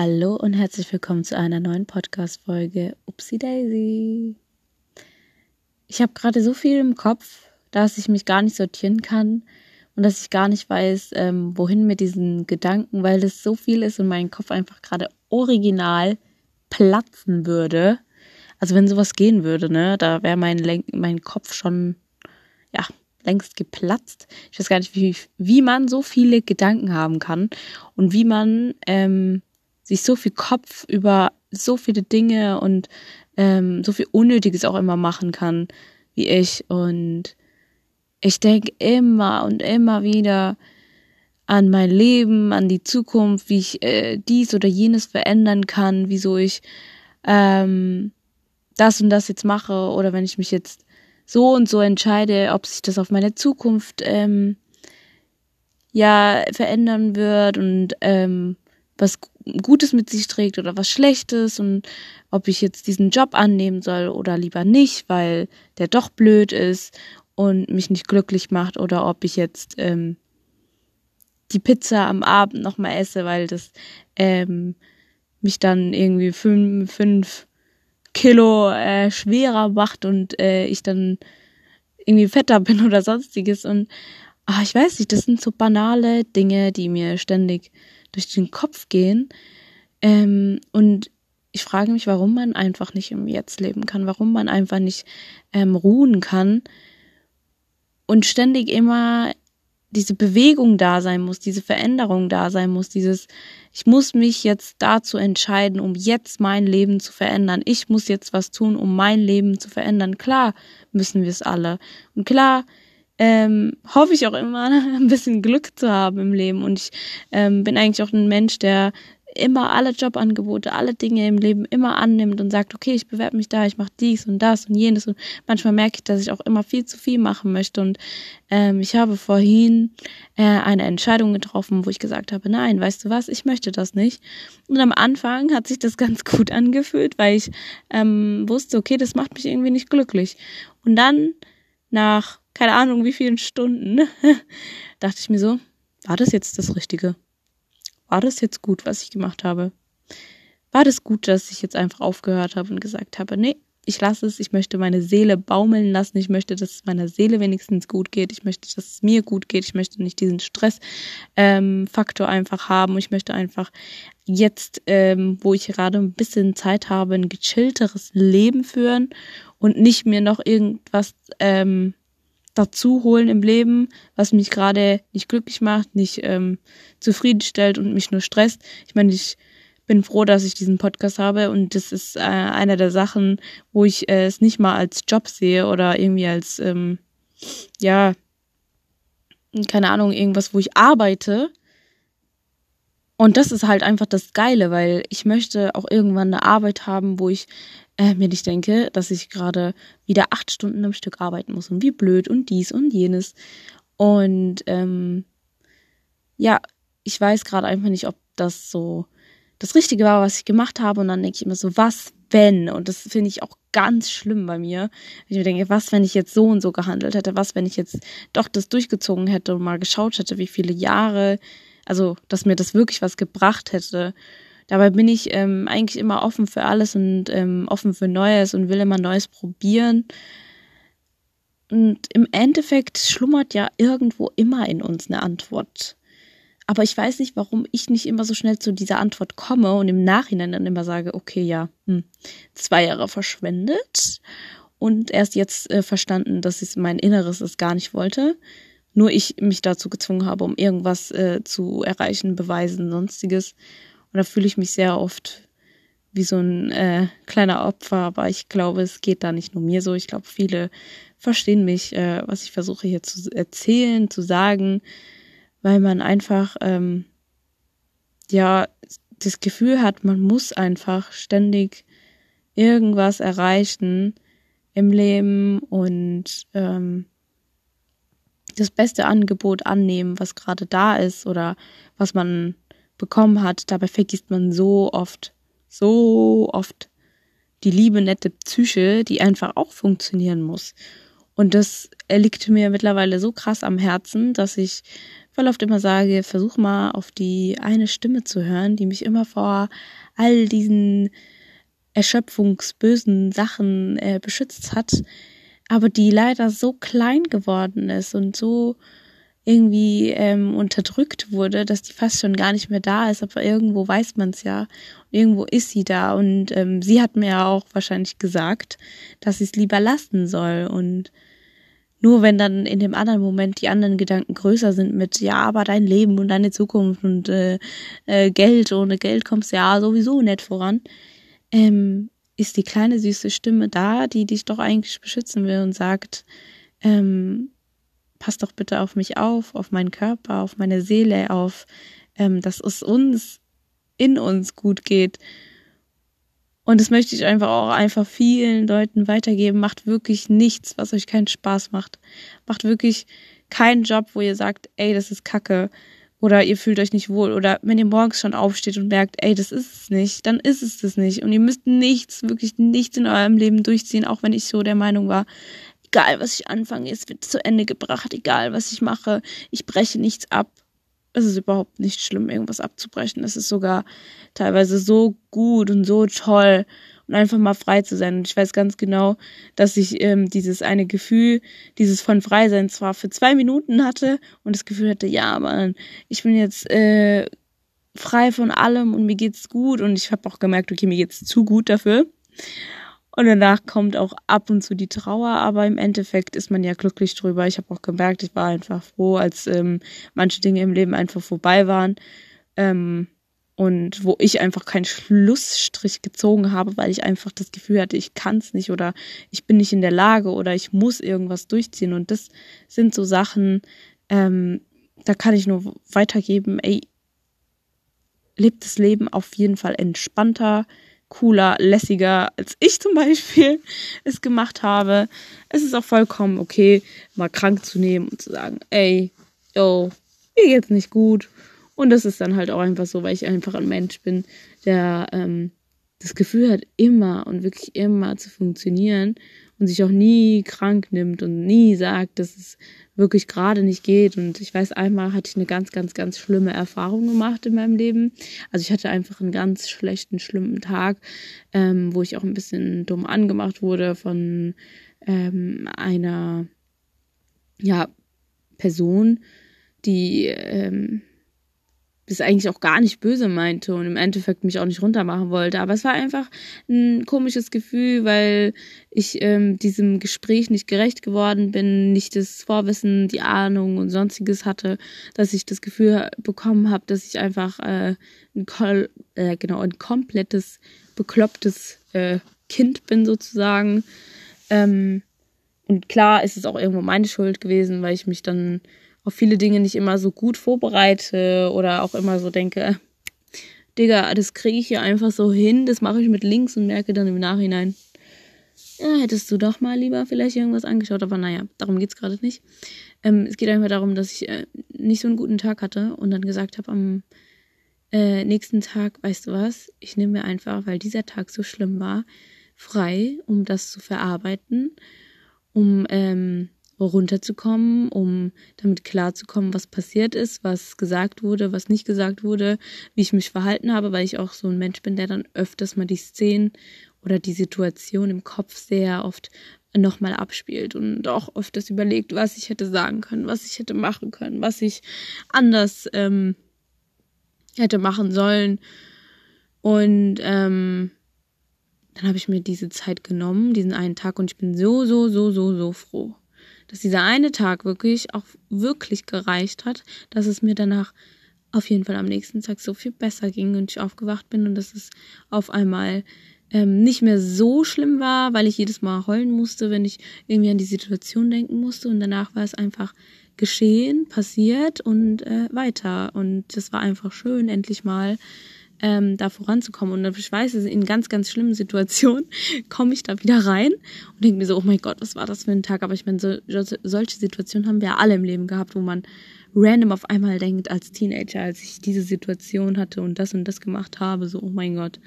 Hallo und herzlich willkommen zu einer neuen Podcast-Folge Upsi Daisy. Ich habe gerade so viel im Kopf, dass ich mich gar nicht sortieren kann und dass ich gar nicht weiß, ähm, wohin mit diesen Gedanken, weil das so viel ist und mein Kopf einfach gerade original platzen würde. Also wenn sowas gehen würde, ne, da wäre mein, mein Kopf schon, ja, längst geplatzt. Ich weiß gar nicht, wie, wie man so viele Gedanken haben kann und wie man ähm, sich so viel Kopf über so viele Dinge und ähm, so viel Unnötiges auch immer machen kann wie ich. Und ich denke immer und immer wieder an mein Leben, an die Zukunft, wie ich äh, dies oder jenes verändern kann, wieso ich ähm, das und das jetzt mache oder wenn ich mich jetzt so und so entscheide, ob sich das auf meine Zukunft ähm, ja verändern wird und ähm, was Gutes mit sich trägt oder was Schlechtes und ob ich jetzt diesen Job annehmen soll oder lieber nicht, weil der doch blöd ist und mich nicht glücklich macht oder ob ich jetzt ähm, die Pizza am Abend nochmal esse, weil das ähm, mich dann irgendwie fünf, fünf Kilo äh, schwerer macht und äh, ich dann irgendwie fetter bin oder sonstiges und ach, ich weiß nicht, das sind so banale Dinge, die mir ständig durch den Kopf gehen. Ähm, und ich frage mich, warum man einfach nicht im Jetzt leben kann, warum man einfach nicht ähm, ruhen kann und ständig immer diese Bewegung da sein muss, diese Veränderung da sein muss, dieses, ich muss mich jetzt dazu entscheiden, um jetzt mein Leben zu verändern. Ich muss jetzt was tun, um mein Leben zu verändern. Klar müssen wir es alle. Und klar ähm, hoffe ich auch immer, ein bisschen Glück zu haben im Leben. Und ich ähm, bin eigentlich auch ein Mensch, der immer alle Jobangebote, alle Dinge im Leben immer annimmt und sagt, okay, ich bewerbe mich da, ich mache dies und das und jenes. Und manchmal merke ich, dass ich auch immer viel zu viel machen möchte. Und ähm, ich habe vorhin äh, eine Entscheidung getroffen, wo ich gesagt habe, nein, weißt du was, ich möchte das nicht. Und am Anfang hat sich das ganz gut angefühlt, weil ich ähm, wusste, okay, das macht mich irgendwie nicht glücklich. Und dann nach keine Ahnung wie vielen Stunden, dachte ich mir so, war das jetzt das Richtige? War das jetzt gut, was ich gemacht habe? War das gut, dass ich jetzt einfach aufgehört habe und gesagt habe, nee, ich lasse es, ich möchte meine Seele baumeln lassen, ich möchte, dass es meiner Seele wenigstens gut geht, ich möchte, dass es mir gut geht, ich möchte nicht diesen Stressfaktor ähm, einfach haben, ich möchte einfach jetzt, ähm, wo ich gerade ein bisschen Zeit habe, ein gechillteres Leben führen und nicht mir noch irgendwas ähm, dazu holen im Leben, was mich gerade nicht glücklich macht, nicht ähm, zufriedenstellt und mich nur stresst. Ich meine, ich bin froh, dass ich diesen Podcast habe und das ist äh, einer der Sachen, wo ich äh, es nicht mal als Job sehe oder irgendwie als, ähm, ja, keine Ahnung, irgendwas, wo ich arbeite. Und das ist halt einfach das Geile, weil ich möchte auch irgendwann eine Arbeit haben, wo ich äh, mir nicht denke, dass ich gerade wieder acht Stunden am Stück arbeiten muss und wie blöd und dies und jenes. Und ähm, ja, ich weiß gerade einfach nicht, ob das so das Richtige war, was ich gemacht habe. Und dann denke ich immer so, was, wenn? Und das finde ich auch ganz schlimm bei mir. Ich denke, was, wenn ich jetzt so und so gehandelt hätte? Was, wenn ich jetzt doch das durchgezogen hätte und mal geschaut hätte, wie viele Jahre, also, dass mir das wirklich was gebracht hätte. Dabei bin ich ähm, eigentlich immer offen für alles und ähm, offen für Neues und will immer Neues probieren. Und im Endeffekt schlummert ja irgendwo immer in uns eine Antwort. Aber ich weiß nicht, warum ich nicht immer so schnell zu dieser Antwort komme und im Nachhinein dann immer sage, okay, ja, hm, zwei Jahre verschwendet und erst jetzt äh, verstanden, dass es mein Inneres es gar nicht wollte. Nur ich mich dazu gezwungen habe, um irgendwas äh, zu erreichen, beweisen, sonstiges. Und da fühle ich mich sehr oft wie so ein äh, kleiner Opfer, aber ich glaube, es geht da nicht nur mir so. Ich glaube, viele verstehen mich, äh, was ich versuche hier zu erzählen, zu sagen, weil man einfach ähm, ja das Gefühl hat, man muss einfach ständig irgendwas erreichen im Leben und ähm, das beste Angebot annehmen, was gerade da ist oder was man bekommen hat. Dabei vergisst man so oft, so oft die liebe, nette Psyche, die einfach auch funktionieren muss. Und das liegt mir mittlerweile so krass am Herzen, dass ich voll oft immer sage, versuch mal auf die eine Stimme zu hören, die mich immer vor all diesen erschöpfungsbösen Sachen äh, beschützt hat, aber die leider so klein geworden ist und so irgendwie ähm, unterdrückt wurde, dass die fast schon gar nicht mehr da ist, aber irgendwo weiß man es ja. Und irgendwo ist sie da. Und ähm, sie hat mir ja auch wahrscheinlich gesagt, dass sie es lieber lassen soll. Und nur wenn dann in dem anderen Moment die anderen Gedanken größer sind mit, ja, aber dein Leben und deine Zukunft und äh, äh, Geld, ohne Geld kommst du ja sowieso nicht voran, ähm, ist die kleine süße Stimme da, die dich doch eigentlich beschützen will und sagt, ähm, pass doch bitte auf mich auf, auf meinen Körper, auf meine Seele, auf, ähm, dass es uns in uns gut geht. Und das möchte ich einfach auch einfach vielen Leuten weitergeben. Macht wirklich nichts, was euch keinen Spaß macht. Macht wirklich keinen Job, wo ihr sagt, ey, das ist Kacke. Oder ihr fühlt euch nicht wohl. Oder wenn ihr morgens schon aufsteht und merkt, ey, das ist es nicht, dann ist es das nicht. Und ihr müsst nichts, wirklich nichts in eurem Leben durchziehen, auch wenn ich so der Meinung war, egal was ich anfange, es wird zu Ende gebracht, egal was ich mache, ich breche nichts ab es ist überhaupt nicht schlimm, irgendwas abzubrechen. Es ist sogar teilweise so gut und so toll und einfach mal frei zu sein. Und ich weiß ganz genau, dass ich ähm, dieses eine Gefühl, dieses von Freisein zwar für zwei Minuten hatte und das Gefühl hatte, ja, Mann, ich bin jetzt äh, frei von allem und mir geht's gut und ich habe auch gemerkt, okay, mir geht's zu gut dafür. Und danach kommt auch ab und zu die Trauer, aber im Endeffekt ist man ja glücklich drüber. Ich habe auch gemerkt, ich war einfach froh, als ähm, manche Dinge im Leben einfach vorbei waren. Ähm, und wo ich einfach keinen Schlussstrich gezogen habe, weil ich einfach das Gefühl hatte, ich kann es nicht oder ich bin nicht in der Lage oder ich muss irgendwas durchziehen. Und das sind so Sachen, ähm, da kann ich nur weitergeben, ey, lebt das Leben auf jeden Fall entspannter, cooler, lässiger, als ich zum Beispiel es gemacht habe. Es ist auch vollkommen okay, mal krank zu nehmen und zu sagen, ey, yo, mir geht's nicht gut. Und das ist dann halt auch einfach so, weil ich einfach ein Mensch bin, der ähm, das Gefühl hat, immer und wirklich immer zu funktionieren und sich auch nie krank nimmt und nie sagt, dass es wirklich gerade nicht geht. Und ich weiß, einmal hatte ich eine ganz, ganz, ganz schlimme Erfahrung gemacht in meinem Leben. Also ich hatte einfach einen ganz schlechten, schlimmen Tag, ähm, wo ich auch ein bisschen dumm angemacht wurde von ähm, einer ja, Person, die ähm, das eigentlich auch gar nicht böse meinte und im Endeffekt mich auch nicht runtermachen wollte. Aber es war einfach ein komisches Gefühl, weil ich ähm, diesem Gespräch nicht gerecht geworden bin, nicht das Vorwissen, die Ahnung und sonstiges hatte, dass ich das Gefühl bekommen habe, dass ich einfach äh, ein, Kol äh, genau, ein komplettes, beklopptes äh, Kind bin sozusagen. Ähm, und klar ist es auch irgendwo meine Schuld gewesen, weil ich mich dann auf viele Dinge nicht immer so gut vorbereite oder auch immer so denke, Digga, das kriege ich hier einfach so hin, das mache ich mit links und merke dann im Nachhinein, ja, hättest du doch mal lieber vielleicht irgendwas angeschaut, aber naja, darum geht es gerade nicht. Ähm, es geht einfach darum, dass ich äh, nicht so einen guten Tag hatte und dann gesagt habe am äh, nächsten Tag, weißt du was, ich nehme mir einfach, weil dieser Tag so schlimm war, frei, um das zu verarbeiten, um ähm, runterzukommen, um damit klarzukommen, was passiert ist, was gesagt wurde, was nicht gesagt wurde, wie ich mich verhalten habe, weil ich auch so ein Mensch bin, der dann öfters mal die Szenen oder die Situation im Kopf sehr oft nochmal abspielt und auch öfters überlegt, was ich hätte sagen können, was ich hätte machen können, was ich anders ähm, hätte machen sollen. Und ähm, dann habe ich mir diese Zeit genommen, diesen einen Tag, und ich bin so, so, so, so, so froh dass dieser eine Tag wirklich auch wirklich gereicht hat, dass es mir danach auf jeden Fall am nächsten Tag so viel besser ging und ich aufgewacht bin und dass es auf einmal ähm, nicht mehr so schlimm war, weil ich jedes Mal heulen musste, wenn ich irgendwie an die Situation denken musste. Und danach war es einfach geschehen, passiert und äh, weiter. Und das war einfach schön, endlich mal ähm, da voranzukommen. Und ich weiß, in ganz, ganz schlimmen Situationen komme ich da wieder rein und denke mir so, oh mein Gott, was war das für ein Tag? Aber ich meine, so, solche Situationen haben wir ja alle im Leben gehabt, wo man random auf einmal denkt, als Teenager, als ich diese Situation hatte und das und das gemacht habe, so, oh mein Gott,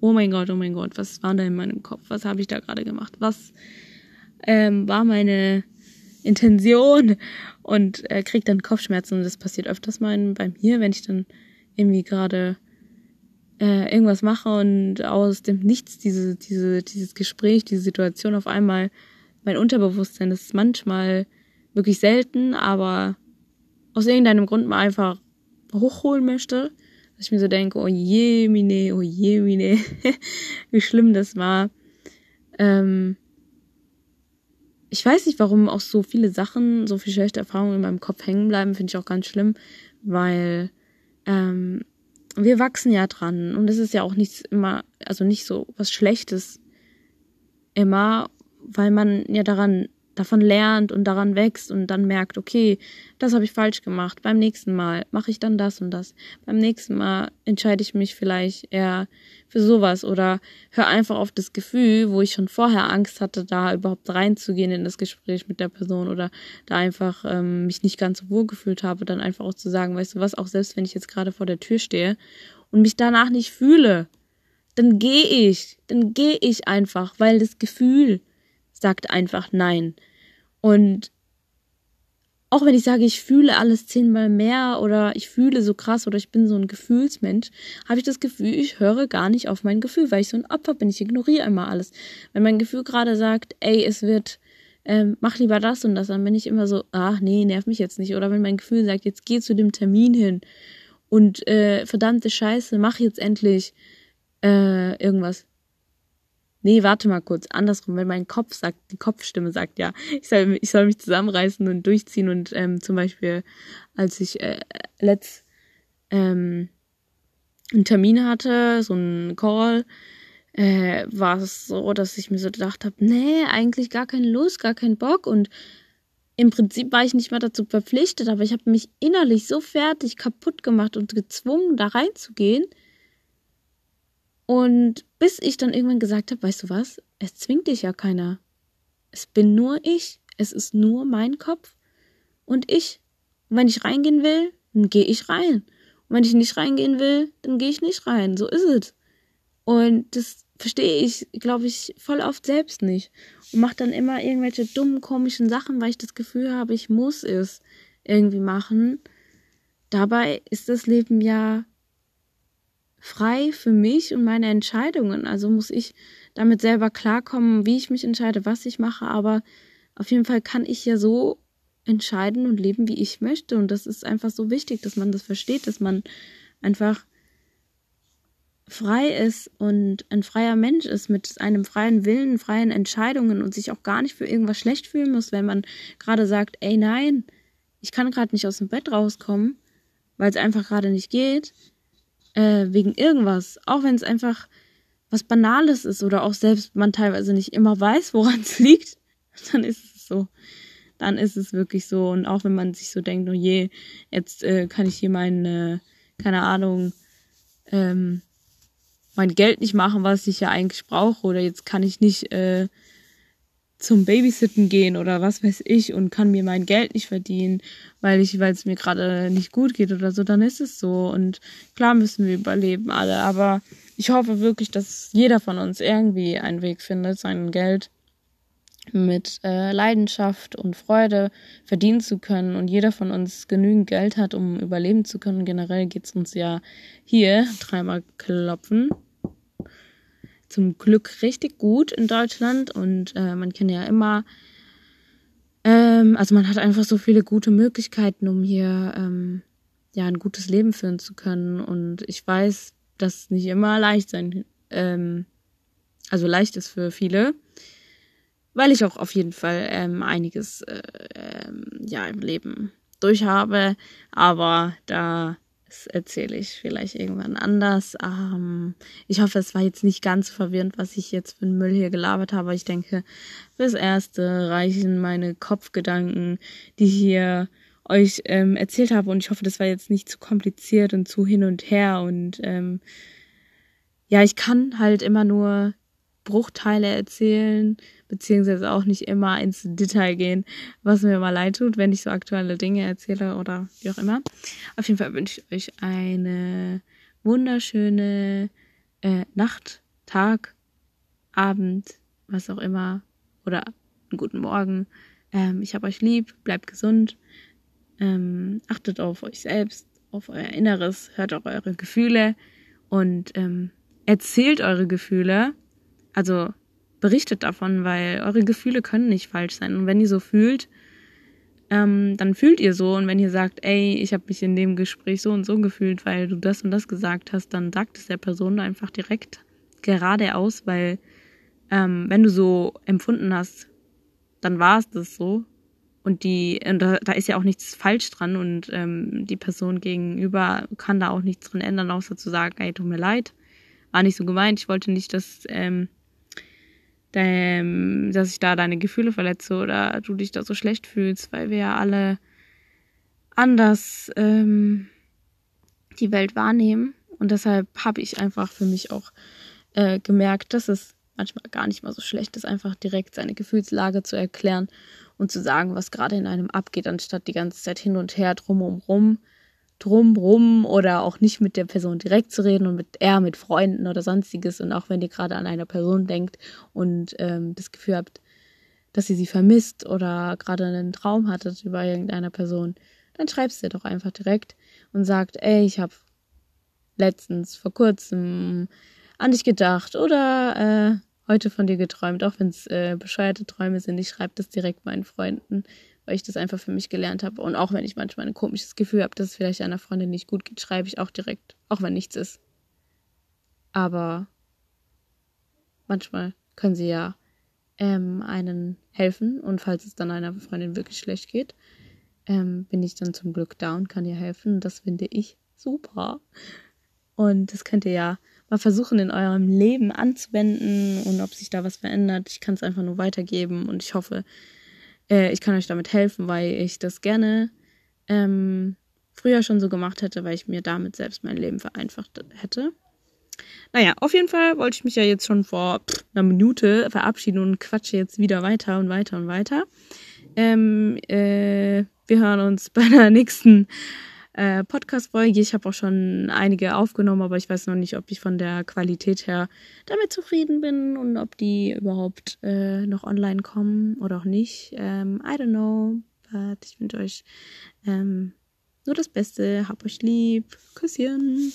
oh mein Gott, oh mein Gott, was war da in meinem Kopf? Was habe ich da gerade gemacht? Was ähm, war meine Intention und äh, kriege dann Kopfschmerzen. Und das passiert öfters mal bei mir, wenn ich dann irgendwie gerade äh, irgendwas mache und aus dem Nichts diese, diese, dieses Gespräch, diese Situation auf einmal mein Unterbewusstsein, das ist manchmal wirklich selten, aber aus irgendeinem Grund mal einfach hochholen möchte, dass ich mir so denke, oh je, mine, oh je, mine, wie schlimm das war. Ähm, ich weiß nicht, warum auch so viele Sachen, so viele schlechte Erfahrungen in meinem Kopf hängen bleiben, finde ich auch ganz schlimm, weil ähm, wir wachsen ja dran und es ist ja auch nichts immer, also nicht so was Schlechtes immer, weil man ja daran davon lernt und daran wächst und dann merkt, okay, das habe ich falsch gemacht. Beim nächsten Mal mache ich dann das und das. Beim nächsten Mal entscheide ich mich vielleicht eher für sowas oder hör einfach auf das Gefühl, wo ich schon vorher Angst hatte, da überhaupt reinzugehen in das Gespräch mit der Person oder da einfach ähm, mich nicht ganz so wohl gefühlt habe, dann einfach auch zu sagen, weißt du was, auch selbst wenn ich jetzt gerade vor der Tür stehe und mich danach nicht fühle, dann gehe ich, dann gehe ich einfach, weil das Gefühl sagt einfach nein. Und auch wenn ich sage, ich fühle alles zehnmal mehr oder ich fühle so krass oder ich bin so ein Gefühlsmensch, habe ich das Gefühl, ich höre gar nicht auf mein Gefühl, weil ich so ein Opfer bin. Ich ignoriere immer alles. Wenn mein Gefühl gerade sagt, ey, es wird, ähm, mach lieber das und das, dann bin ich immer so, ach nee, nerv mich jetzt nicht. Oder wenn mein Gefühl sagt, jetzt geh zu dem Termin hin und äh, verdammte Scheiße, mach jetzt endlich äh, irgendwas. Nee, warte mal kurz, andersrum, wenn mein Kopf sagt, die Kopfstimme sagt ja, ich soll, ich soll mich zusammenreißen und durchziehen und ähm, zum Beispiel, als ich äh, letzt ähm, einen Termin hatte, so einen Call, äh, war es so, dass ich mir so gedacht habe, nee, eigentlich gar keine Lust, gar keinen Bock und im Prinzip war ich nicht mehr dazu verpflichtet, aber ich habe mich innerlich so fertig kaputt gemacht und gezwungen, da reinzugehen, und bis ich dann irgendwann gesagt habe, weißt du was, es zwingt dich ja keiner. Es bin nur ich. Es ist nur mein Kopf und ich. Und wenn ich reingehen will, dann gehe ich rein. Und wenn ich nicht reingehen will, dann gehe ich nicht rein. So ist es. Und das verstehe ich, glaube ich, voll oft selbst nicht. Und mache dann immer irgendwelche dummen, komischen Sachen, weil ich das Gefühl habe, ich muss es irgendwie machen. Dabei ist das Leben ja frei für mich und meine Entscheidungen. Also muss ich damit selber klarkommen, wie ich mich entscheide, was ich mache. Aber auf jeden Fall kann ich ja so entscheiden und leben, wie ich möchte. Und das ist einfach so wichtig, dass man das versteht, dass man einfach frei ist und ein freier Mensch ist mit einem freien Willen, freien Entscheidungen und sich auch gar nicht für irgendwas schlecht fühlen muss, wenn man gerade sagt, ey nein, ich kann gerade nicht aus dem Bett rauskommen, weil es einfach gerade nicht geht äh, wegen irgendwas, auch wenn es einfach was Banales ist oder auch selbst man teilweise nicht immer weiß, woran es liegt, dann ist es so. Dann ist es wirklich so. Und auch wenn man sich so denkt, oh je, jetzt äh, kann ich hier meine, keine Ahnung, ähm, mein Geld nicht machen, was ich ja eigentlich brauche, oder jetzt kann ich nicht äh, zum Babysitten gehen oder was weiß ich und kann mir mein Geld nicht verdienen, weil ich, weil es mir gerade nicht gut geht oder so, dann ist es so. Und klar müssen wir überleben alle, aber ich hoffe wirklich, dass jeder von uns irgendwie einen Weg findet, sein Geld mit äh, Leidenschaft und Freude verdienen zu können und jeder von uns genügend Geld hat, um überleben zu können. Generell geht's uns ja hier dreimal klopfen zum Glück richtig gut in Deutschland und äh, man kann ja immer, ähm, also man hat einfach so viele gute Möglichkeiten, um hier ähm, ja ein gutes Leben führen zu können. Und ich weiß, dass nicht immer leicht sein, ähm, also leicht ist für viele, weil ich auch auf jeden Fall ähm, einiges äh, ähm, ja im Leben durchhabe, aber da das erzähle ich vielleicht irgendwann anders. Ähm, ich hoffe, es war jetzt nicht ganz verwirrend, was ich jetzt für einen Müll hier gelabert habe. Ich denke, fürs Erste reichen meine Kopfgedanken, die ich hier euch ähm, erzählt habe. Und ich hoffe, das war jetzt nicht zu kompliziert und zu hin und her. Und ähm, ja, ich kann halt immer nur Bruchteile erzählen beziehungsweise auch nicht immer ins Detail gehen, was mir mal leid tut, wenn ich so aktuelle Dinge erzähle oder wie auch immer. Auf jeden Fall wünsche ich euch eine wunderschöne äh, Nacht, Tag, Abend, was auch immer, oder einen guten Morgen, ähm, ich habe euch lieb, bleibt gesund, ähm, achtet auf euch selbst, auf euer Inneres, hört auf eure Gefühle und ähm, erzählt eure Gefühle. Also berichtet davon, weil eure Gefühle können nicht falsch sein. Und wenn ihr so fühlt, ähm, dann fühlt ihr so. Und wenn ihr sagt, ey, ich habe mich in dem Gespräch so und so gefühlt, weil du das und das gesagt hast, dann sagt es der Person einfach direkt geradeaus, weil ähm, wenn du so empfunden hast, dann war es das so. Und die, und da, da ist ja auch nichts falsch dran und ähm, die Person gegenüber kann da auch nichts dran ändern, außer zu sagen, ey, tut mir leid, war nicht so gemeint, ich wollte nicht, dass, ähm, dein, dass ich da deine Gefühle verletze oder du dich da so schlecht fühlst, weil wir ja alle anders ähm, die Welt wahrnehmen. Und deshalb habe ich einfach für mich auch äh, gemerkt, dass es manchmal gar nicht mal so schlecht ist, einfach direkt seine Gefühlslage zu erklären und zu sagen, was gerade in einem abgeht, anstatt die ganze Zeit hin und her drumherum, drumrum oder auch nicht mit der Person direkt zu reden und mit eher mit Freunden oder sonstiges. Und auch wenn ihr gerade an eine Person denkt und ähm, das Gefühl habt, dass ihr sie vermisst oder gerade einen Traum hattet über irgendeine Person, dann schreibst du doch einfach direkt und sagt, ey, ich habe letztens vor kurzem an dich gedacht oder äh, heute von dir geträumt, auch wenn es äh, bescheuerte Träume sind. Ich schreibe das direkt meinen Freunden, weil ich das einfach für mich gelernt habe. Und auch wenn ich manchmal ein komisches Gefühl habe, dass es vielleicht einer Freundin nicht gut geht, schreibe ich auch direkt, auch wenn nichts ist. Aber manchmal können sie ja ähm, einen helfen und falls es dann einer Freundin wirklich schlecht geht, ähm, bin ich dann zum Glück da und kann ihr helfen. Das finde ich super. Und das könnt ihr ja mal versuchen in eurem Leben anzuwenden und ob sich da was verändert. Ich kann es einfach nur weitergeben und ich hoffe, äh, ich kann euch damit helfen, weil ich das gerne ähm, früher schon so gemacht hätte, weil ich mir damit selbst mein Leben vereinfacht hätte. Naja, auf jeden Fall wollte ich mich ja jetzt schon vor einer Minute verabschieden und quatsche jetzt wieder weiter und weiter und weiter. Ähm, äh, wir hören uns bei der nächsten äh, Podcast-Folge. Ich habe auch schon einige aufgenommen, aber ich weiß noch nicht, ob ich von der Qualität her damit zufrieden bin und ob die überhaupt äh, noch online kommen oder auch nicht. Ähm, I don't know, but ich wünsche euch ähm, nur das Beste. Hab euch lieb. Küsschen.